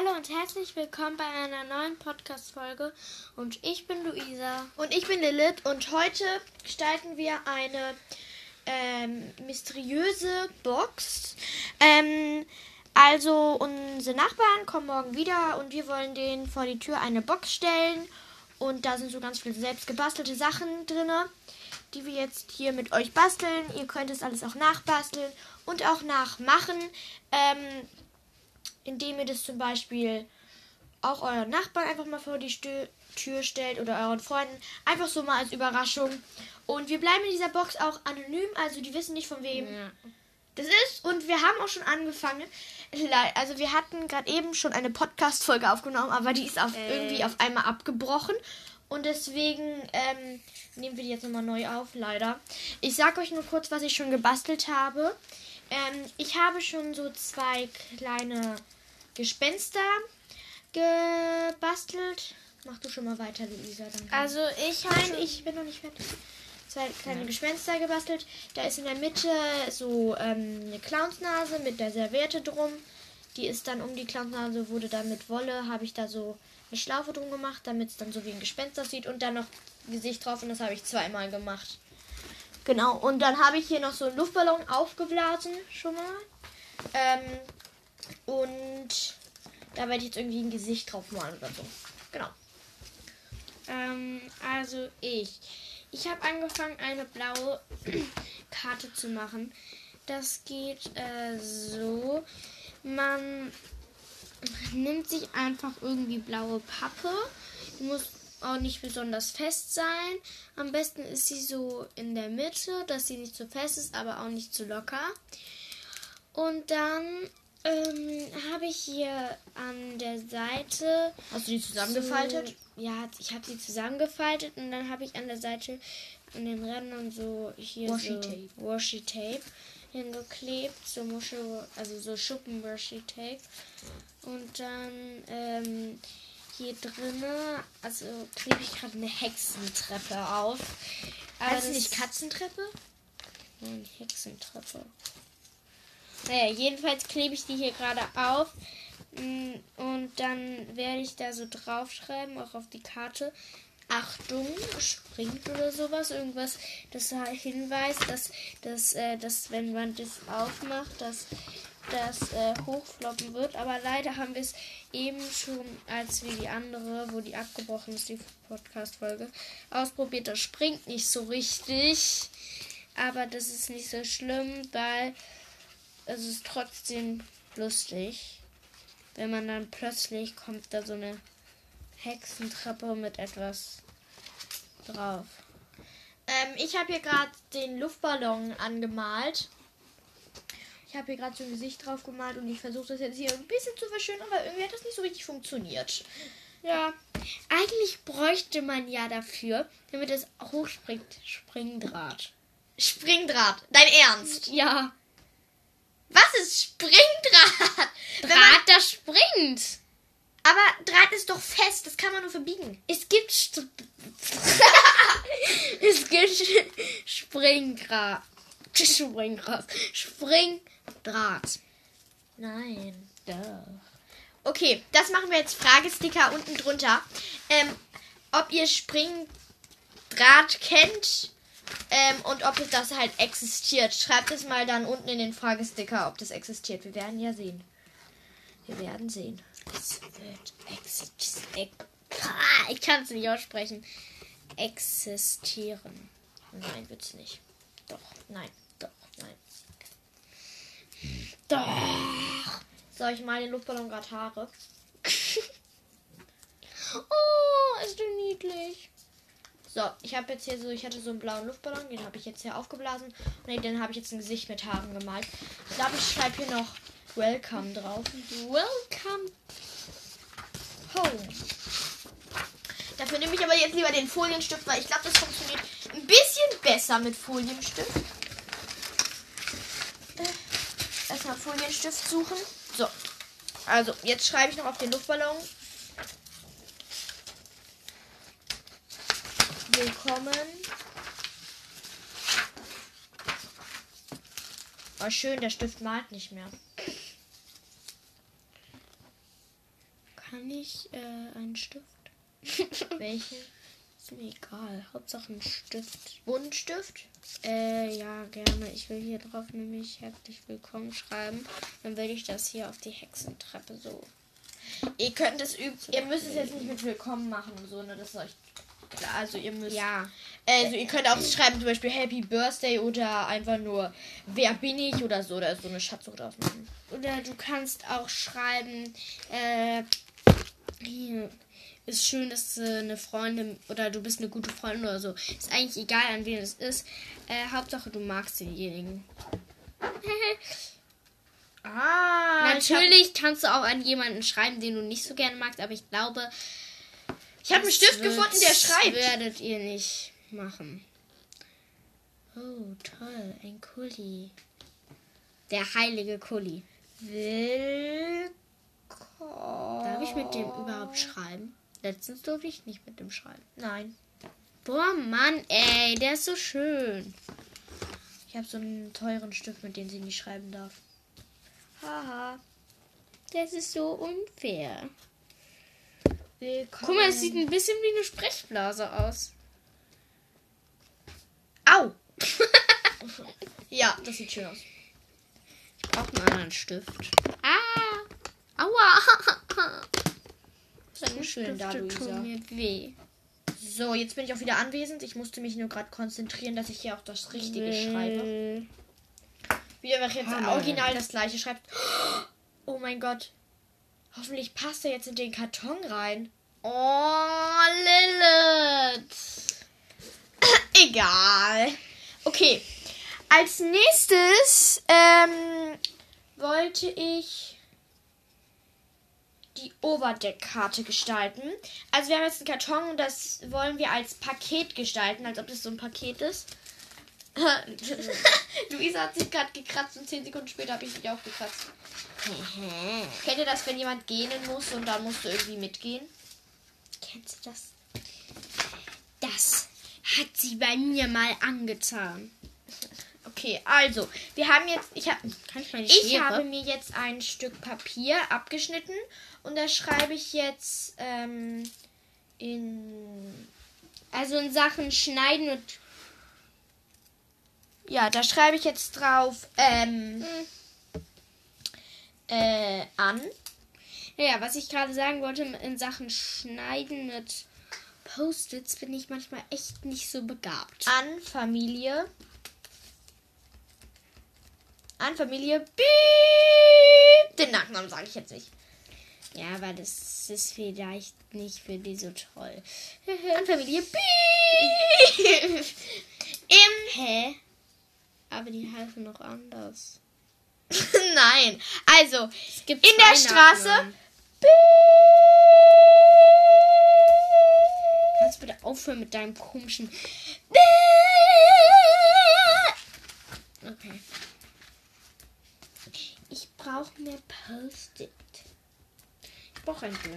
Hallo und herzlich willkommen bei einer neuen Podcast-Folge. Und ich bin Luisa. Und ich bin Lilith. Und heute gestalten wir eine ähm, mysteriöse Box. Ähm, also, unsere Nachbarn kommen morgen wieder und wir wollen denen vor die Tür eine Box stellen. Und da sind so ganz viele selbst gebastelte Sachen drin, die wir jetzt hier mit euch basteln. Ihr könnt es alles auch nachbasteln und auch nachmachen. Ähm, indem ihr das zum Beispiel auch euren Nachbarn einfach mal vor die Stö Tür stellt oder euren Freunden. Einfach so mal als Überraschung. Und wir bleiben in dieser Box auch anonym, also die wissen nicht von wem ja. das ist. Und wir haben auch schon angefangen. Also wir hatten gerade eben schon eine Podcast-Folge aufgenommen, aber die ist auf, äh. irgendwie auf einmal abgebrochen. Und deswegen ähm, nehmen wir die jetzt nochmal neu auf, leider. Ich sage euch nur kurz, was ich schon gebastelt habe. Ähm, ich habe schon so zwei kleine Gespenster gebastelt. Mach du schon mal weiter, Luisa. Danke. Also ich habe. Nein, ich bin noch nicht fertig. Zwei kleine ja. Gespenster gebastelt. Da ist in der Mitte so ähm, eine Clownsnase mit der Serviette drum. Die ist dann um die Clownsnase, wurde dann mit Wolle, habe ich da so eine Schlaufe drum gemacht, damit es dann so wie ein Gespenst aussieht. Und dann noch Gesicht drauf und das habe ich zweimal gemacht. Genau, und dann habe ich hier noch so einen Luftballon aufgeblasen, schon mal. Ähm, und da werde ich jetzt irgendwie ein Gesicht drauf malen oder so. Genau. Ähm, also ich. Ich habe angefangen, eine blaue Karte zu machen. Das geht äh, so. Man nimmt sich einfach irgendwie blaue Pappe. Die muss auch nicht besonders fest sein. Am besten ist sie so in der Mitte, dass sie nicht zu fest ist, aber auch nicht zu locker. Und dann ähm, habe ich hier an der Seite. Hast du die zusammengefaltet? So, ja, ich habe sie zusammengefaltet und dann habe ich an der Seite an den Rändern so hier Washi Tape, so Washi Tape hingeklebt, so Muschel, also so Schuppen Washi Tape. Und dann ähm, hier drinne, also klebe ich gerade eine Hexentreppe auf. Aber das ist nicht Katzentreppe? Nein, Hexentreppe. Naja, jedenfalls klebe ich die hier gerade auf. Mm, und dann werde ich da so draufschreiben, auch auf die Karte. Achtung, springt oder sowas. Irgendwas, das hinweist, dass, dass, äh, dass wenn man das aufmacht, dass das äh, hochfloppen wird. Aber leider haben wir es eben schon, als wir die andere, wo die abgebrochen ist, die Podcast-Folge, ausprobiert. Das springt nicht so richtig. Aber das ist nicht so schlimm, weil es ist trotzdem lustig. Wenn man dann plötzlich kommt da so eine Hexentreppe mit etwas drauf. Ähm, ich habe hier gerade den Luftballon angemalt. Ich habe hier gerade so ein Gesicht drauf gemalt und ich versuche das jetzt hier ein bisschen zu verschönern, aber irgendwie hat das nicht so richtig funktioniert. Ja, eigentlich bräuchte man ja dafür, damit es hochspringt, Springdraht. Springdraht, dein Ernst? Ja. Was ist Springdraht? Draht, das springt. Aber Draht ist doch fest, das kann man nur verbiegen. Es gibt St es gibt Springdraht. Springdraht. Spring Draht. Nein. Doch. Okay, das machen wir jetzt Fragesticker unten drunter. Ähm, ob ihr Springdraht kennt ähm, und ob das halt existiert. Schreibt es mal dann unten in den Fragesticker, ob das existiert. Wir werden ja sehen. Wir werden sehen. Es wird existieren. Ah, ich kann es nicht aussprechen. Existieren. Nein, wird es nicht. Doch, nein. Doch. Soll ich mal den Luftballon gerade Haare? oh, ist du niedlich. So, ich habe jetzt hier so, ich hatte so einen blauen Luftballon, den habe ich jetzt hier aufgeblasen. Und den habe ich jetzt ein Gesicht mit Haaren gemalt. Ich glaube, ich schreibe hier noch Welcome drauf. Welcome home. Dafür nehme ich aber jetzt lieber den Folienstift, weil ich glaube, das funktioniert ein bisschen besser mit Folienstift Folienstift suchen. So. Also, jetzt schreibe ich noch auf den Luftballon. Willkommen. Oh, schön, der Stift malt nicht mehr. Kann ich äh, einen Stift? Welchen? Ist mir egal. Hauptsache ein Stift. Buntstift? Äh, ja, gerne. Ich will hier drauf nämlich herzlich willkommen schreiben. Dann will ich das hier auf die Hexentreppe so. Ihr könnt es üben. Ihr müsst es jetzt nicht mit Willkommen machen und so, ne? Das ist euch klar. Also ihr müsst. Ja. Also ihr könnt auch schreiben, zum Beispiel Happy Birthday oder einfach nur Wer bin ich oder so. Da ist so eine Schatzsuche drauf machen. Oder du kannst auch schreiben, äh, hier ist schön, dass du eine Freundin oder du bist eine gute Freundin oder so. Ist eigentlich egal, an wen es ist. Äh, Hauptsache, du magst denjenigen. Ah, Natürlich kannst du auch an jemanden schreiben, den du nicht so gerne magst, aber ich glaube, Ich habe einen das Stift gefunden, der schreibt. werdet ihr nicht machen. Oh, toll, ein Kuli. Der heilige Kuli. Willkommen. Darf ich mit dem überhaupt schreiben? Letztens durfte ich nicht mit dem schreiben. Nein. Boah, Mann, ey, der ist so schön. Ich habe so einen teuren Stift, mit dem sie nicht schreiben darf. Haha. Das ist so unfair. Willkommen. Guck mal, es sieht ein bisschen wie eine Sprechblase aus. Au! ja, das sieht schön aus. Ich brauche einen anderen Stift. Ah! Aua! Dankeschön, da, Luisa. weh. So, jetzt bin ich auch wieder anwesend. Ich musste mich nur gerade konzentrieren, dass ich hier auch das Richtige schreibe. Äh, Wie er jetzt Hammer. original das gleiche schreibt. Oh mein Gott. Hoffentlich passt er jetzt in den Karton rein. Oh, Lilith! Egal. Okay. Als nächstes ähm, wollte ich die Overdeckkarte gestalten. Also wir haben jetzt einen Karton und das wollen wir als Paket gestalten, als ob das so ein Paket ist. Luisa hat sich gerade gekratzt und 10 Sekunden später habe ich mich auch gekratzt. Kennt ihr das, wenn jemand gähnen muss und dann musst du irgendwie mitgehen? Kennst du das? Das hat sie bei mir mal angetan. Okay, also, wir haben jetzt, ich habe Kann ich Ich habe mir jetzt ein Stück Papier abgeschnitten und da schreibe ich jetzt ähm, in. Also in Sachen Schneiden und. Ja, da schreibe ich jetzt drauf ähm, Hm. äh, an. Naja, was ich gerade sagen wollte, in Sachen Schneiden mit Post-its bin ich manchmal echt nicht so begabt. An Familie. An Familie. Piep. Den Nachnamen sage ich jetzt nicht. Ja, aber das ist vielleicht nicht für die so toll. An Familie. Piep. Im. Hä? Aber die heißen noch anders. Nein. Also, Es gibt in der Straße. Kannst du bitte aufhören mit deinem komischen. Okay. Brauche mehr Post-it. Ich brauche ein Dünn.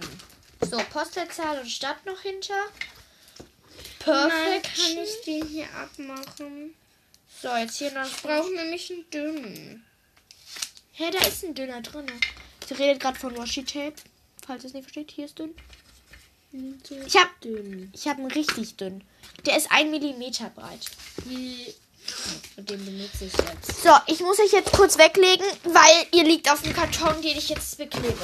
So, Postleitzahl und Stadt noch hinter. Perfekt. kann ich den hier abmachen. So, jetzt hier noch. Ich brauche nämlich einen dünnen. Hä, da ist ein dünner drin. Sie redet gerade von Washi Tape. Falls ihr es nicht versteht, hier ist dünn. So Ich hab, dünn. ich hab einen richtig dünn. Der ist ein Millimeter breit. Und den benutze ich jetzt. So, ich muss euch jetzt kurz weglegen, weil ihr liegt auf dem Karton, den ich jetzt beklebe.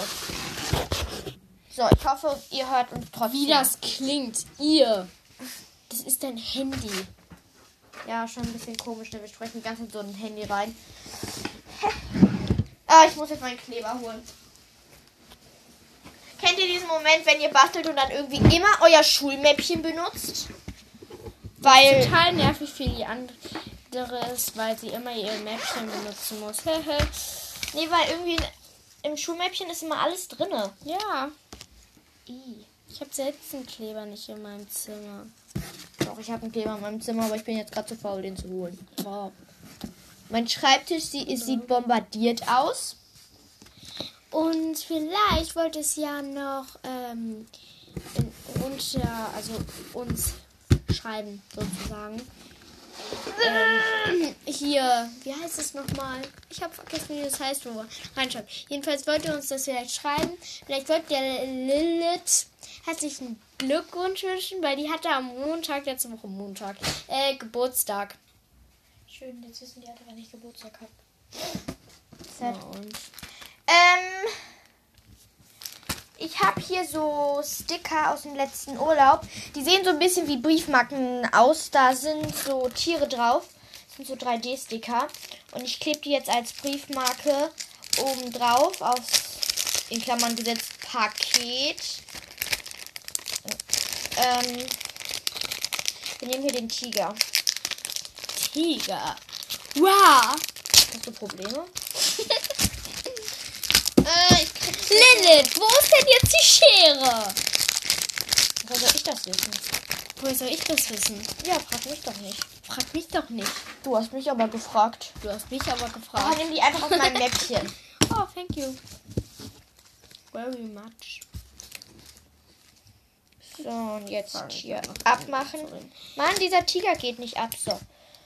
So, ich hoffe, ihr hört uns trotzdem. Wie das klingt, ihr. Das ist dein Handy. Ja, schon ein bisschen komisch, ne? Wir sprechen die ganze Zeit so ein Handy rein. ah, ich muss jetzt meinen Kleber holen. Kennt ihr diesen Moment, wenn ihr bastelt und dann irgendwie immer euer Schulmäppchen benutzt? Weil. Total nervig für die andere ist, weil sie immer ihr Mäppchen benutzen muss. Nee, weil irgendwie im Schulmäppchen ist immer alles drinne. ja, ich habe selbst einen Kleber nicht in meinem Zimmer. Doch, ich habe einen Kleber in meinem Zimmer, aber ich bin jetzt gerade zu faul, den zu holen. Wow. Mein Schreibtisch sie, sieht bombardiert aus. Und vielleicht wollte es ja noch ähm, in, unter, also uns schreiben sozusagen. Ähm, hier, wie heißt es nochmal? Ich habe vergessen, wie das heißt, wo wir reinschauen. Jedenfalls wollt ihr uns das vielleicht schreiben. Vielleicht wollt ihr Lilith herzlichen Glückwunsch wünschen, weil die hatte am Montag, letzte Woche Montag, äh, Geburtstag. Schön, jetzt wissen die alle, wann ich Geburtstag habe. Ja, Ähm, ich habe hier so Sticker aus dem letzten Urlaub. Die sehen so ein bisschen wie Briefmarken aus. Da sind so Tiere drauf. Das sind so 3D-Sticker. Und ich klebe die jetzt als Briefmarke oben drauf auf, in Klammern gesetzt, Paket. Ähm, wir nehmen hier den Tiger. Tiger. Wow! Hast du Probleme? Äh, ich Lilith, wo ist denn jetzt die Schere? Wo soll ich das wissen? Woher soll ich das wissen? Ja, frag mich doch nicht. Frag mich doch nicht. Du hast mich aber gefragt. Du hast mich aber Oh, gefragt. nimm die einfach auf mein Mäppchen. Oh, thank you. Very much. So, und jetzt hier abmachen. Mann, dieser Tiger geht nicht ab. So.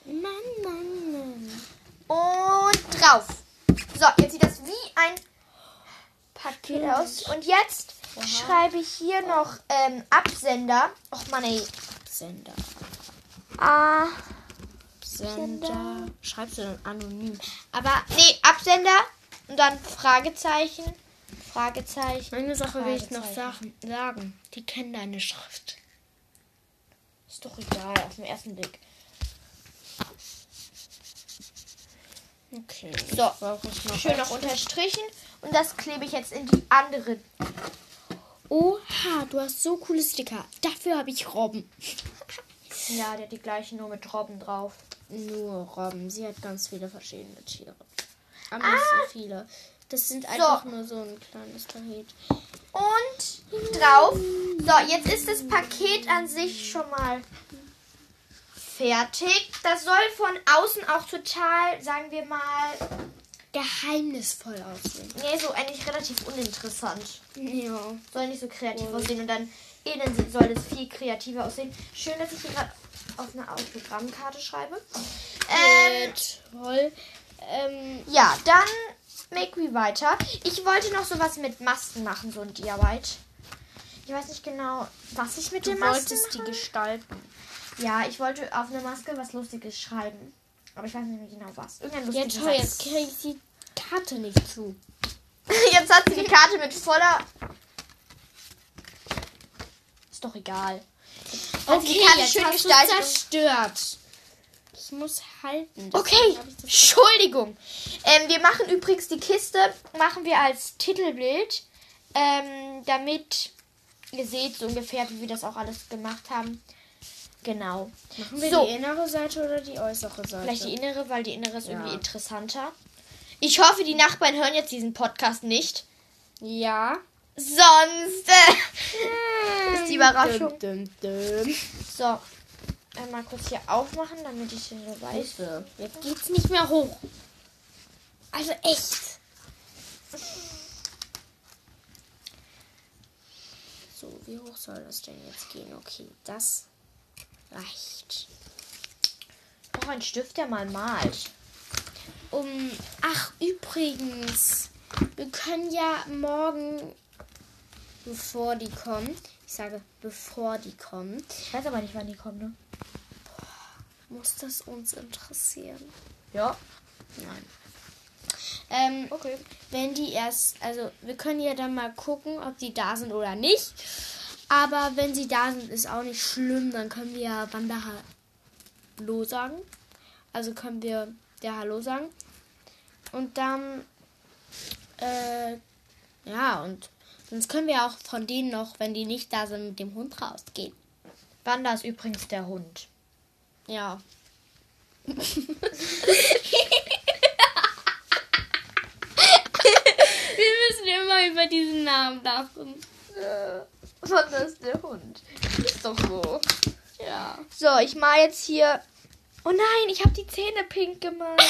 Mann, Mann, Mann. Und drauf. So, jetzt sieht das wie ein Paket aus. Und jetzt Aha. schreibe ich hier noch ähm, Absender. Och Mann, ey. Sender. Ah, Sender. Schreibst du dann anonym? aber nee, Absender. Und dann Fragezeichen. Fragezeichen. Eine Sache will ich noch sagen. sagen. Die kennen deine Schrift. Ist doch egal, auf den ersten Blick. Okay. So, schön noch unterstrichen. Und das klebe ich jetzt in die andere. Oha, du hast so coole Sticker. Dafür habe ich Robben. Ja, der hat die gleichen, nur mit Robben drauf. Nur Robben. Sie hat ganz viele verschiedene Tiere. Aber nicht so viele. Das sind einfach nur so ein kleines Paket. Und drauf. So, jetzt ist das Paket an sich schon mal fertig. Das soll von außen auch total, sagen wir mal, Geheimnisvoll aussehen. nee, so eigentlich relativ uninteressant. Ja. Soll nicht so kreativ Voll. aussehen und dann innen soll es viel kreativer aussehen. Schön, dass ich hier gerade auf eine Autogrammkarte schreibe. Ähm, Äh, toll. Ähm, ja, dann make we weiter. Ich wollte noch sowas mit Masken machen, so ein Diarbeit. Ich weiß nicht genau, was ich mit du den Masken wolltest die mache. gestalten. Ja, ich wollte auf eine Maske was Lustiges schreiben. Aber ich weiß nicht mehr genau was. Irgendein lustiges toll, jetzt kriege ich die Karte nicht zu. Jetzt hat sie die Karte mit voller. Ist doch egal. Hat sie die Karte jetzt schön hast du gestaltet. zerstört. Ich muss halten. deswegen Okay, das- Entschuldigung. Ähm, wir machen übrigens die Kiste, machen wir als Titelbild, ähm, damit ihr seht so ungefähr, wie wir das auch alles gemacht haben. Genau. Machen wir So. die innere Seite oder die äußere Seite? Vielleicht die innere, weil die innere ist Ja. irgendwie interessanter. Ich hoffe, die Nachbarn hören jetzt diesen Podcast nicht. Ja. Sonst äh, ist die Überraschung. Dum, dum, dum. So, einmal kurz hier aufmachen, damit ich hier so weiß. Hilfe. Jetzt geht's nicht mehr hoch. Also echt. So, wie hoch soll das denn jetzt gehen? Okay, das reicht. Ich brauche einen Stift, der mal malt. Um, ach, übrigens, wir können ja morgen, bevor die kommen, ich sage, bevor die kommen, Ich weiß aber nicht, wann die kommen, ne? muss das uns interessieren. Ja. Nein. Ähm, Okay. wenn die erst, also wir können ja dann mal gucken, ob die da sind oder nicht. Aber wenn sie da sind, ist auch nicht schlimm. Dann können wir ja Wanda Hallo sagen. Also können wir der Hallo sagen. Und dann, äh, ja, und sonst können wir auch von denen noch, wenn die nicht da sind, mit dem Hund rausgehen. Wanda ist übrigens der Hund. Ja. wir müssen immer über diesen Namen lachen. Wanda ist der Hund. Ist doch so. Ja. So, ich mal jetzt hier. Oh nein, ich habe die Zähne pink gemalt.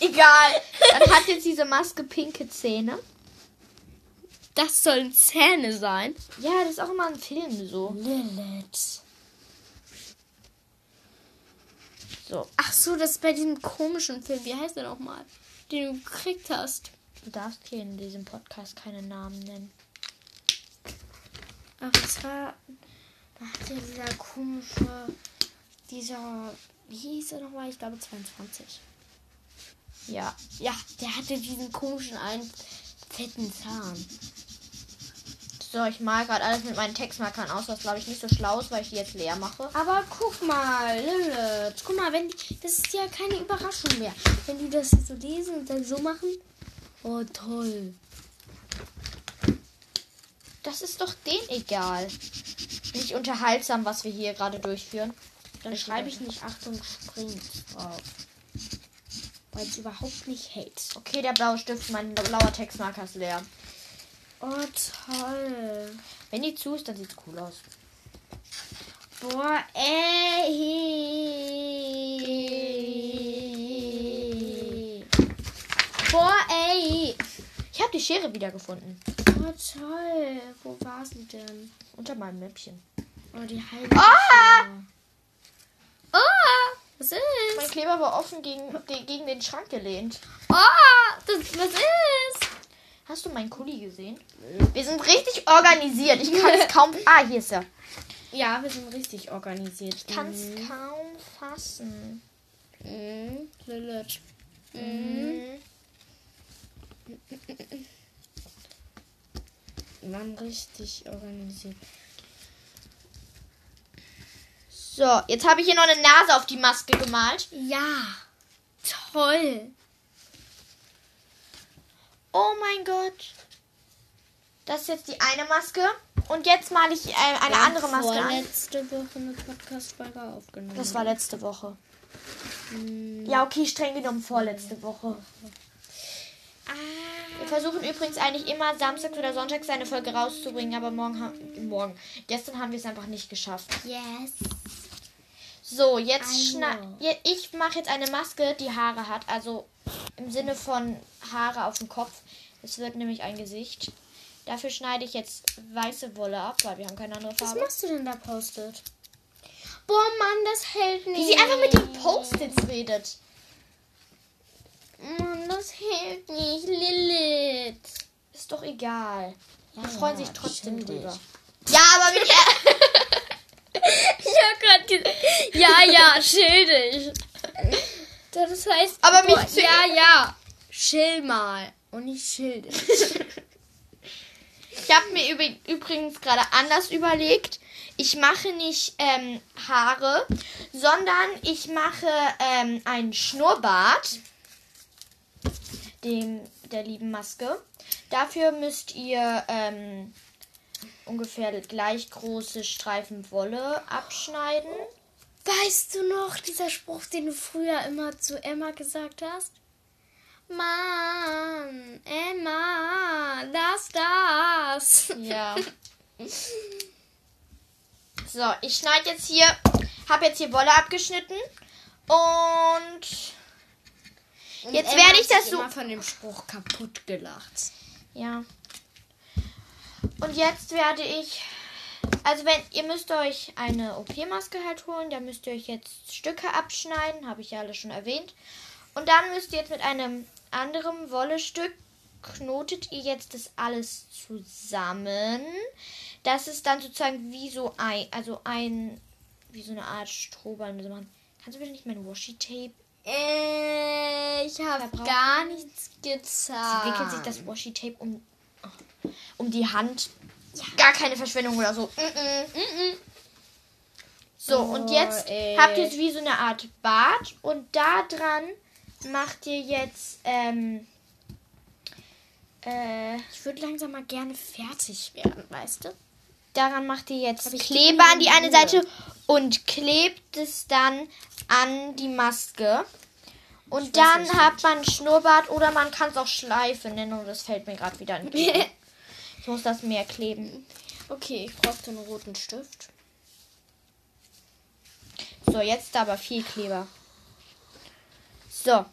Egal. Dann hat jetzt diese Maske pinke Zähne. Das sollen Zähne sein. Ja, das ist auch immer im Film so. Lilith. So, Ach so, das ist bei diesem komischen Film. Wie heißt der nochmal? Den du gekriegt hast. du darfst hier in diesem Podcast keine Namen nennen. Ach, es war. Da hat ja dieser komische. Dieser. Wie hieß er nochmal? Ich glaube 22. Ja. Ja, der hatte diesen komischen einen fetten Zahn. So, ich mal gerade alles mit meinen Textmarkern aus, was glaube ich nicht so schlau ist, weil ich die jetzt leer mache. Aber guck mal, Lilith. Guck mal, wenn die. Das ist ja keine Überraschung mehr. Wenn die das so lesen und dann so machen. Oh, toll. Das ist doch denen egal. Nicht unterhaltsam, was wir hier gerade durchführen. Dann schreibe ich nicht Achtung, springt drauf. Weil es überhaupt nicht hält. Okay, der blaue Stift, mein blauer Textmarker ist leer. Oh, toll. Wenn die zu ist, dann sieht's cool aus. Boah, ey. Boah, ey. Ich habe die Schere wiedergefunden. Oh, toll. Wo war sie denn? Unter meinem Mäppchen. Oh, die halbe. Ah! Oh, was ist? Mein Kleber war offen gegen, gegen den Schrank gelehnt. Oh, das, was ist? Hast du meinen Kuli gesehen? Wir sind richtig organisiert. Ich kann es kaum. Ah, hier ist er. Ja, wir sind richtig organisiert. Ich kann es kaum fassen. Mhm. Lilith. Mhm. Wir waren richtig organisiert. So, jetzt habe ich hier noch eine Nase auf die Maske gemalt. Ja, toll. Oh mein Gott. Das ist jetzt die eine Maske. Und jetzt male ich äh, eine haben andere Maske an. Vorletzte Woche eine Podcast-Folge aufgenommen. Das war letzte Woche. Hm. Ja, okay, streng genommen vorletzte Woche. Wir versuchen übrigens eigentlich immer samstags oder sonntags eine Folge rauszubringen, aber morgen haben morgen. Gestern haben wir es einfach nicht geschafft. yes. So, jetzt I schneid. know. Je- Ich mache jetzt eine Maske, die Haare hat. Also im Sinne von Haare auf dem Kopf. Es wird nämlich ein Gesicht. Dafür schneide ich jetzt weiße Wolle ab, weil wir haben keine andere Was Farbe. machst du denn da postet? Boah, Mann, das hält nicht. Wie sie einfach mit den Post-its redet. Mann, das hält nicht, Lilith. Ist doch egal. Ja, freuen ja, sich trotzdem drüber. Ja, aber wie Ich hab grad gesagt, ja, ja, schildig. Das heißt, Aber mich boah, ja, ja, chill mal und nicht schildig. Ich habe mir übrig- übrigens gerade anders überlegt. Ich mache nicht ähm, Haare, sondern ich mache ähm, einen Schnurrbart dem, der lieben Maske. Dafür müsst ihr ähm, ungefähr gleich große Streifen Wolle abschneiden. Weißt du noch, dieser Spruch, den du früher immer zu Emma gesagt hast? Mann, Emma, das, das. Ja. So, ich schneide jetzt hier, habe jetzt hier Wolle abgeschnitten und Jetzt Emma werde ich das so- von dem Spruch kaputt gelacht. Ja. Und jetzt werde ich. Also wenn ihr müsst euch eine OP-Maske halt holen, da müsst ihr euch jetzt Stücke abschneiden, habe ich ja alles schon erwähnt. Und dann müsst ihr jetzt mit einem anderen Wollestück knotet ihr jetzt das alles zusammen. Das ist dann sozusagen wie so ein, also ein, wie so eine Art Strohballen so machen. Kannst du bitte nicht mein Washi-Tape? Ich habe gar nichts Sie getan. wickelt sich das Washi-Tape um, um die Hand. Gar keine Verschwendung oder so. Mm -mm. So, Oh, und jetzt ey. habt ihr es wie so eine Art Bart und da dran macht ihr jetzt ähm, äh, Ich würde langsam mal gerne fertig werden, weißt du? Daran macht ihr jetzt Kleber an die eine. Seite und klebt es dann an die Maske. Und Ich weiß dann nicht. hat man Schnurrbart oder man kann es auch Schleife nennen und das fällt mir gerade wieder nicht. ein. Ich muss das mehr kleben. Okay, ich brauche den roten Stift. So, jetzt aber viel Kleber. So.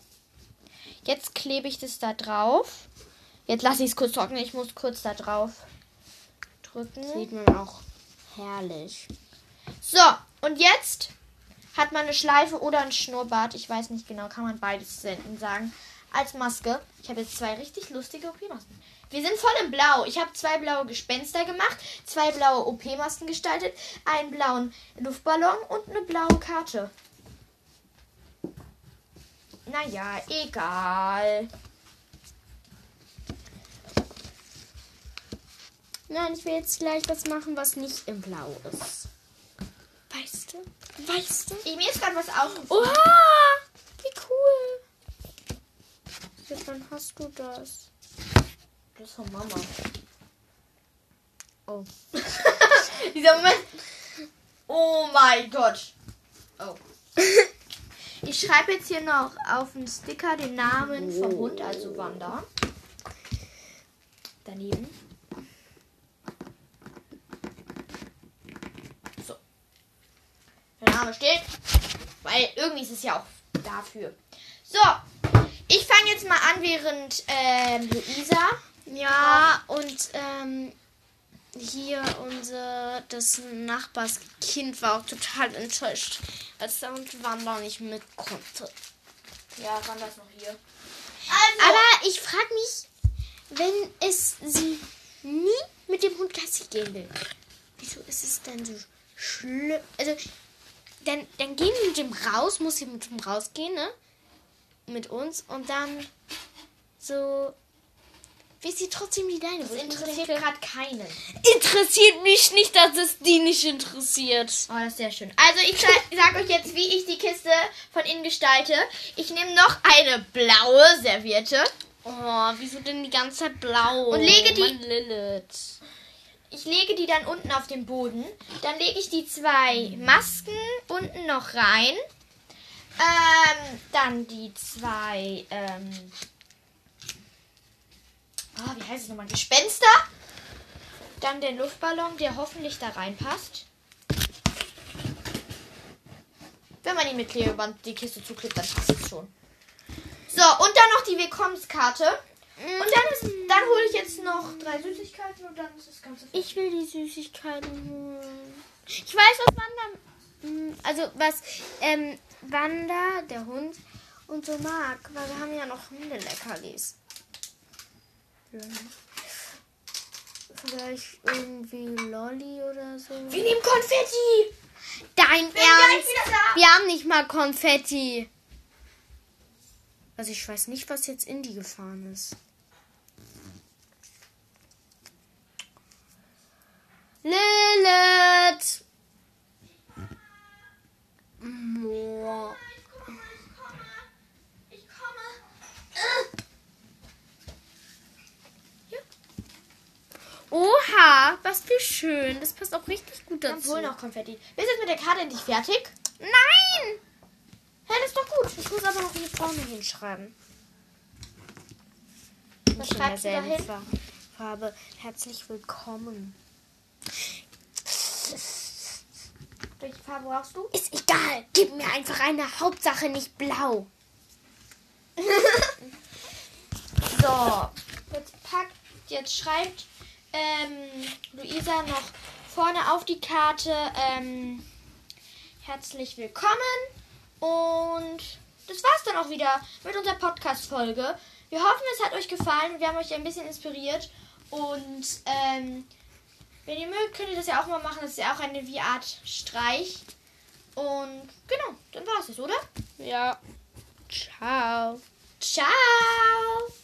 Jetzt klebe ich das da drauf. Jetzt lasse ich es kurz trocknen. Ich muss kurz da drauf drücken. Sieht man auch herrlich. So, und jetzt hat man eine Schleife oder ein Schnurrbart. Ich weiß nicht genau, kann man beides senden sagen. Als Maske. Ich habe jetzt zwei richtig lustige OP-Masken. Wir sind voll im Blau. Ich habe zwei blaue Gespenster gemacht, zwei blaue OP-Masken gestaltet, einen blauen Luftballon und eine blaue Karte. Naja, egal. Nein, ich will jetzt gleich was machen, was nicht im Blau ist. Weißt du? Weißt du? Ich, mir ist gerade was aufgefallen. Oha! Wie cool! Ja, dann hast du das. Das ist von Mama. Oh. Dieser Moment. Oh mein Gott. Oh. Ich schreibe jetzt hier noch auf den Sticker den Namen vom Hund, also Wanda. Daneben. So. Der Name steht. Weil irgendwie ist es ja auch dafür. So. Ich fange jetzt mal an, während ähm, Luisa. Ja, und ähm, hier unser das Nachbarskind war auch total enttäuscht, als der und Wanda nicht mit konnte. Ja, Wanda ist noch hier. Aber ich frage mich, wenn es sie nie mit dem Hund Gassi gehen will, wieso ist es denn so schlimm? Also, dann, dann gehen wir mit dem raus, muss sie mit dem rausgehen, ne? Mit uns und dann so. Wie sie trotzdem die Leine Das ich interessiert gerade keinen. interessiert mich nicht, dass es die nicht interessiert. Oh, das ist sehr schön. Also ich sa- sag euch jetzt, wie ich die Kiste von innen gestalte. Ich nehme noch eine blaue Serviette. Oh, wieso denn die ganze Zeit blau? Und lege die- Mann, Lilith. Ich lege die dann unten auf den Boden. Dann lege ich die zwei Masken unten noch rein. Ähm, dann die zwei, ähm, ah, wie heißt es nochmal? Gespenster. Dann den Luftballon, der hoffentlich da reinpasst. Wenn man ihn mit Klebeband die Kiste zuklebt, dann passt es schon. So, und dann noch die Willkommenskarte. Und dann, ist, dann hole ich jetzt noch drei Süßigkeiten und dann ist das Ganze fertig. Ich will die Süßigkeiten holen. Ich weiß, was Wanda. mm, Also, was ähm, Wanda, der Hund, und so mag. Weil wir haben ja noch Hundeleckerlis. Vielleicht irgendwie Lolli oder so. Wir nehmen Konfetti. Dein Ernst? Wir haben nicht mal Konfetti. Also ich weiß nicht, was jetzt in die gefahren ist. Lilith! Boah. Ich komme. Äh. Oha, was für schön. Das passt auch richtig gut Dann dazu. hol noch Konfetti. Du jetzt mit der Karte endlich fertig? Nein! Ja, das ist doch gut. Ich muss aber noch hier vorne hinschreiben. Was Nicht in schreibst da derselben? Fa- Farbe. Herzlich willkommen. Welche Farbe brauchst du? Ist egal. Gib mir einfach eine Hauptsache nicht blau. So. Jetzt packt, jetzt schreibt ähm, Luisa noch vorne auf die Karte ähm, herzlich willkommen. Und das war's dann auch wieder mit unserer Podcast-Folge. Wir hoffen, es hat euch gefallen. Wir haben euch ein bisschen inspiriert. Und ähm, wenn ihr mögt, könnt ihr das ja auch mal machen. Das ist ja auch eine wie Art Streich. Und genau, dann war's es, oder? Ja. Ciao. Ciao!